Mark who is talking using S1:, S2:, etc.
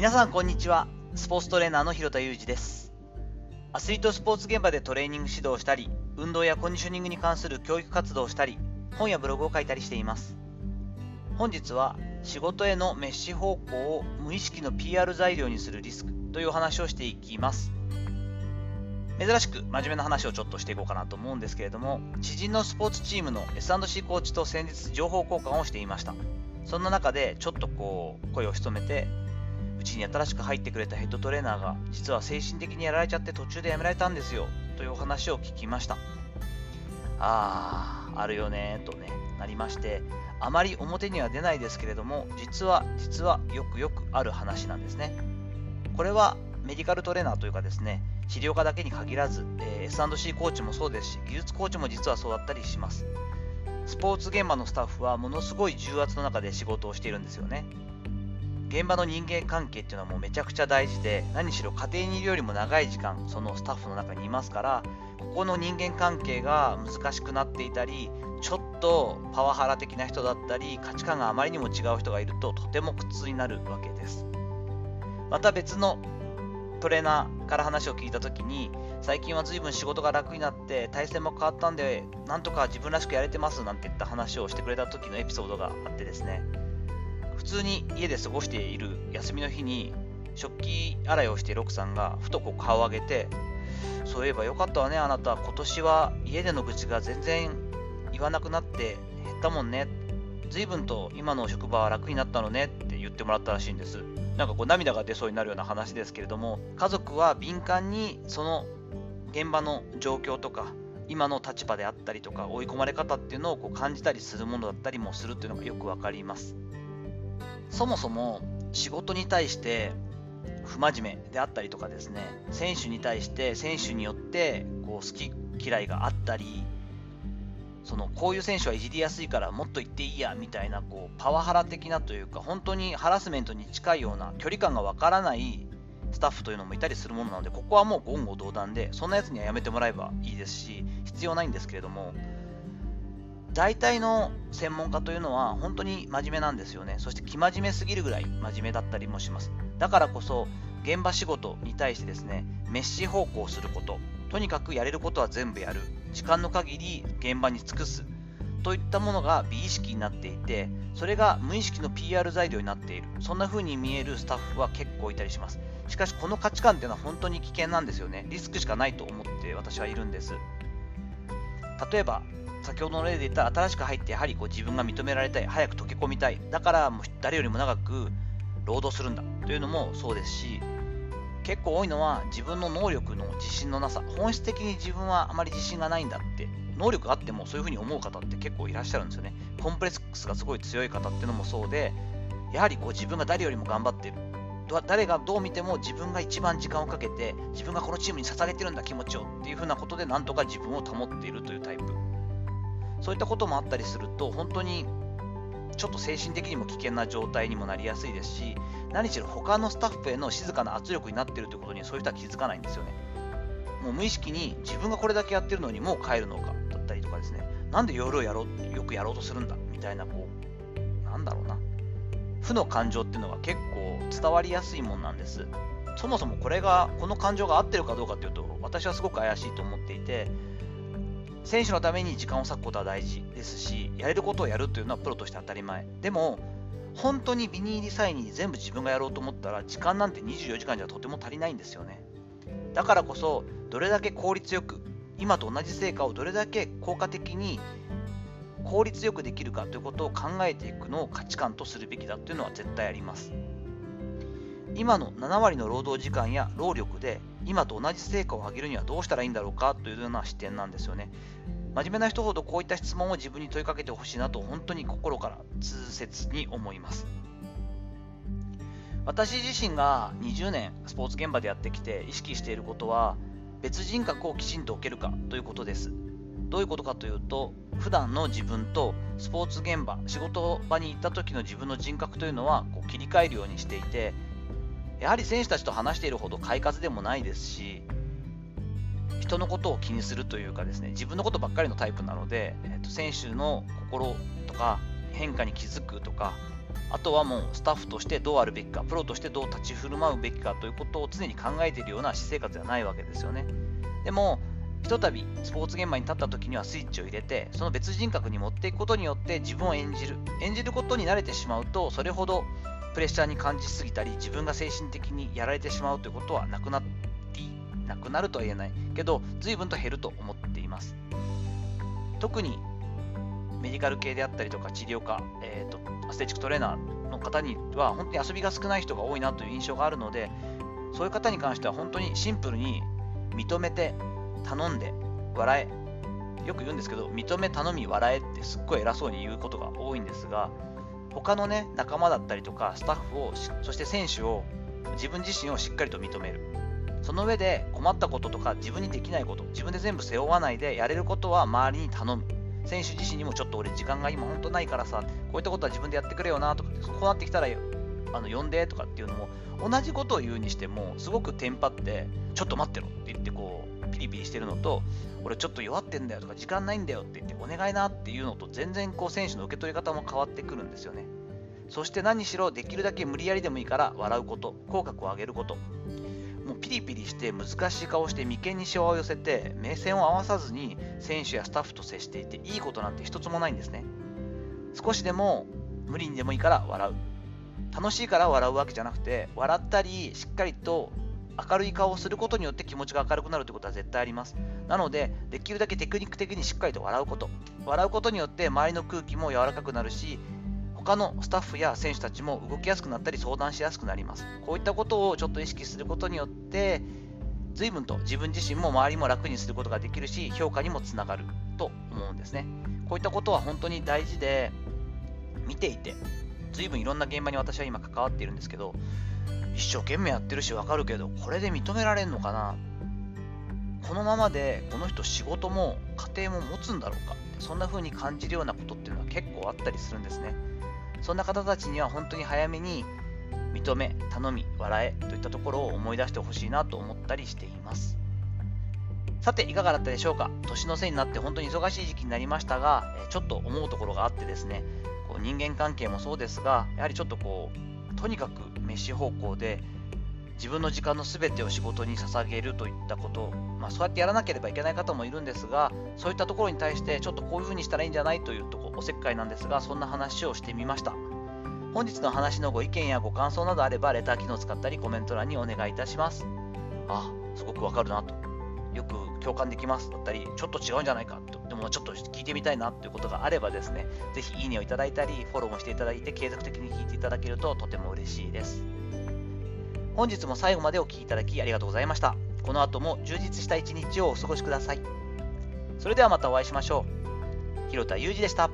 S1: 皆さんこんにちは。スポーツトレーナーの広田裕二です。アスリートスポーツ現場でトレーニング指導をしたり運動やコンディショニングに関する教育活動をしたり本やブログを書いたりしています。本日は仕事へのメッシ方向を無意識の PR 材料にするリスクというお話をしていきます。珍しく真面目な話をちょっとしていこうかなと思うんですけれども知人のスポーツチームの S&C コーチと先日情報交換をしていました。そんな中でちょっとこう声を潜めてうちに新しく入ってくれたヘッドトレーナーが実は精神的にやられちゃって途中でやめられたんですよというお話を聞きました。あーあるよねとねなりましてあまり表には出ないですけれども実は実はよくよくある話なんですね。これはメディカルトレーナーというかですね治療家だけに限らず、えー、S&C コーチもそうですし技術コーチも実はそうだったりします。スポーツ現場のスタッフはものすごい重圧の中で仕事をしているんですよね。現場の人間関係っていうのはもうめちゃくちゃ大事で何しろ家庭にいるよりも長い時間そのスタッフの中にいますからここの人間関係が難しくなっていたりちょっとパワハラ的な人だったり価値観があまりにも違う人がいるととても苦痛になるわけです。また別のトレーナーから話を聞いた時に最近は随分仕事が楽になって体制も変わったんでなんとか自分らしくやれてますなんて言った話をしてくれた時のエピソードがあってですね。普通に家で過ごしている休みの日に食器洗いをしている奥さんがふとこう顔を上げてそういえばよかったわねあなた。今年は家での愚痴が全然言わなくなって減ったもんね。随分と今の職場は楽になったのねって言ってもらったらしいんです。なんかこう涙が出そうになるような話ですけれども家族は敏感にその現場の状況とか今の立場であったりとか追い込まれ方っていうのをこう感じたりするものだったりもするっていうのがよく分かります。そもそも仕事に対して不真面目であったりとかですね選手に対して選手によってこう好き嫌いがあったりそのこういう選手はいじりやすいからもっと言っていいやみたいなこうパワハラ的なというか本当にハラスメントに近いような距離感がわからないスタッフというのもいたりするものなのでここはもう言語道断でそんなやつにはやめてもらえばいいですし必要ないんですけれども大体の専門家というのは本当に真面目なんですよね。そして生真面目すぎるぐらい真面目だったりもします。だからこそ現場仕事に対してですね、メッシ方向すること、とにかくやれることは全部やる、時間の限り現場に尽くす、といったものが美意識になっていて、それが無意識の PR 材料になっている、そんな風に見えるスタッフは結構いたりします。しかしこの価値観っていうのは本当に危険なんですよね。リスクしかないと思って私はいるんです。例えば先ほどの例で言った新しく入ってやはりこう自分が認められたい早く溶け込みたいだからもう誰よりも長く労働するんだというのもそうですし結構多いのは自分の能力の自信のなさ本質的に自分はあまり自信がないんだって能力があってもそういうふうに思う方って結構いらっしゃるんですよね。コンプレックスがすごい強い方っていうのもそうでやはりこう自分が誰よりも頑張ってる誰がどう見ても自分が一番時間をかけて自分がこのチームに捧げてるんだ気持ちをっていうふうなことでなんとか自分を保っているというタイプ。そういったこともあったりすると、本当にちょっと精神的にも危険な状態にもなりやすいですし、何しろ他のスタッフへの静かな圧力になっているということにそういう人は気づかないんですよね。もう無意識に自分がこれだけやってるのにもう帰るのかだったりとかですね、なんで夜をやろうよくやろうとするんだみたいな、こう、なんだろうな、負の感情っていうのが結構伝わりやすいもんなんです。そもそもこれが、この感情が合ってるかどうかっていうと、私はすごく怪しいと思っていて、選手のために時間を割くことは大事ですし、やれることをやるというのはプロとして当たり前。でも、本当にビニールサインに全部自分がやろうと思ったら、時間なんて24時間じゃとても足りないんですよね。だからこそ、どれだけ効率よく、今と同じ成果をどれだけ効果的に効率よくできるかということを考えていくのを価値観とするべきだというのは絶対あります。今の7割の労働時間や労力で今と同じ成果を上げるにはどうしたらいいんだろうかというような視点なんですよね。真面目な人ほどこういった質問を自分に問いかけてほしいなと本当に心から痛切に思います。私自身が20年スポーツ現場でやってきて意識していることは別人格をきちんと置けるかということです。どういうことかというと普段の自分とスポーツ現場仕事場に行った時の自分の人格というのはこう切り替えるようにしていてやはり選手たちと話しているほど快活でもないですし、人のことを気にするというかですね、自分のことばっかりのタイプなので、えー、と選手の心とか、変化に気づくとかあとはもうスタッフとしてどうあるべきかプロとしてどう立ち振る舞うべきかということを常に考えているような私生活ではないわけですよね。でもひとたびスポーツ現場に立った時にはスイッチを入れてその別人格に持っていくことによって自分を演じる演じることに慣れてしまうとそれほどプレッシャーに感じすぎたり自分が精神的にやられてしまうということはなくなってなくなるとは言えない。けど随分と減ると思っています。特にメディカル系であったりとか治療科、えーと、アステチックトレーナーの方には本当に遊びが少ない人が多いなという印象があるのでそういう方に関しては本当にシンプルに認めて頼んで笑えよく言うんですけど認め頼み笑えってすっごい偉そうに言うことが多いんですが他のね仲間だったりとかスタッフをそして選手を自分自身をしっかりと認める。その上で困ったこととか自分にできないこと自分で全部背負わないでやれることは周りに頼む。選手自身にもちょっと俺時間が今本当ないからさこういったことは自分でやってくれよなとかこうなってきたらあの呼んでとかっていうのも同じことを言うにしてもすごくテンパってちょっと待ってろって言ってこうピリピリしてるのと俺ちょっと弱ってんだよとか時間ないんだよって言ってお願いなっていうのと全然こう選手の受け取り方も変わってくるんですよね。そして何しろできるだけ無理やりでもいいから笑うこと口角を上げること。もうピリピリして難しい顔して眉間にしわを寄せて目線を合わさずに選手やスタッフと接していていいことなんて一つもないんですね。少しでも無理にでもいいから笑う。楽しいから笑うわけじゃなくて笑ったりしっかりと明るい顔をすることによって気持ちが明るくなるということは絶対あります。なのでできるだけテクニック的にしっかりと笑うこと。笑うことによって周りの空気も柔らかくなるし他のスタッフや選手たちも動きやすくなったり相談しやすくなります。こういったことをちょっと意識することによって随分と自分自身も周りも楽にすることができるし評価にもつながると思うんですね。こういったことは本当に大事で見ていて随分いろんな現場に私は今関わっているんですけど一生懸命やってるしわかるけどこれで認められんのかな？このままでこの人仕事も家庭も持つんだろうか？そんな風に感じるようなことっていうのは結構あったりするんですね。そんな方たちには本当に早めに認め頼み笑えといったところを思い出してほしいなと思ったりしています。さていかがだったでしょうか？年のせいになって本当に忙しい時期になりましたがちょっと思うところがあってですねこう人間関係もそうですがやはりちょっとこうとにかく飯方向で自分の時間の全てを仕事に捧げるといったこと、まあ、そうやってやらなければいけない方もいるんですがそういったところに対してちょっとこういうふうにしたらいいんじゃないというとこおせっかいなんですがそんな話をしてみました。本日の話のご意見やご感想などあればレター機能を使ったりコメント欄にお願いいたします。あすごくわかるなと。よく共感できますだったりちょっと違うんじゃないかとでもちょっと聞いてみたいなということがあればですねぜひいいねをいただいたりフォローもしていただいて継続的に聞いていただけるととても嬉しいです本日も最後までお聴きいただきありがとうございました。この後も充実した一日をお過ごしください。それではまたお会いしましょう。広田裕二でした。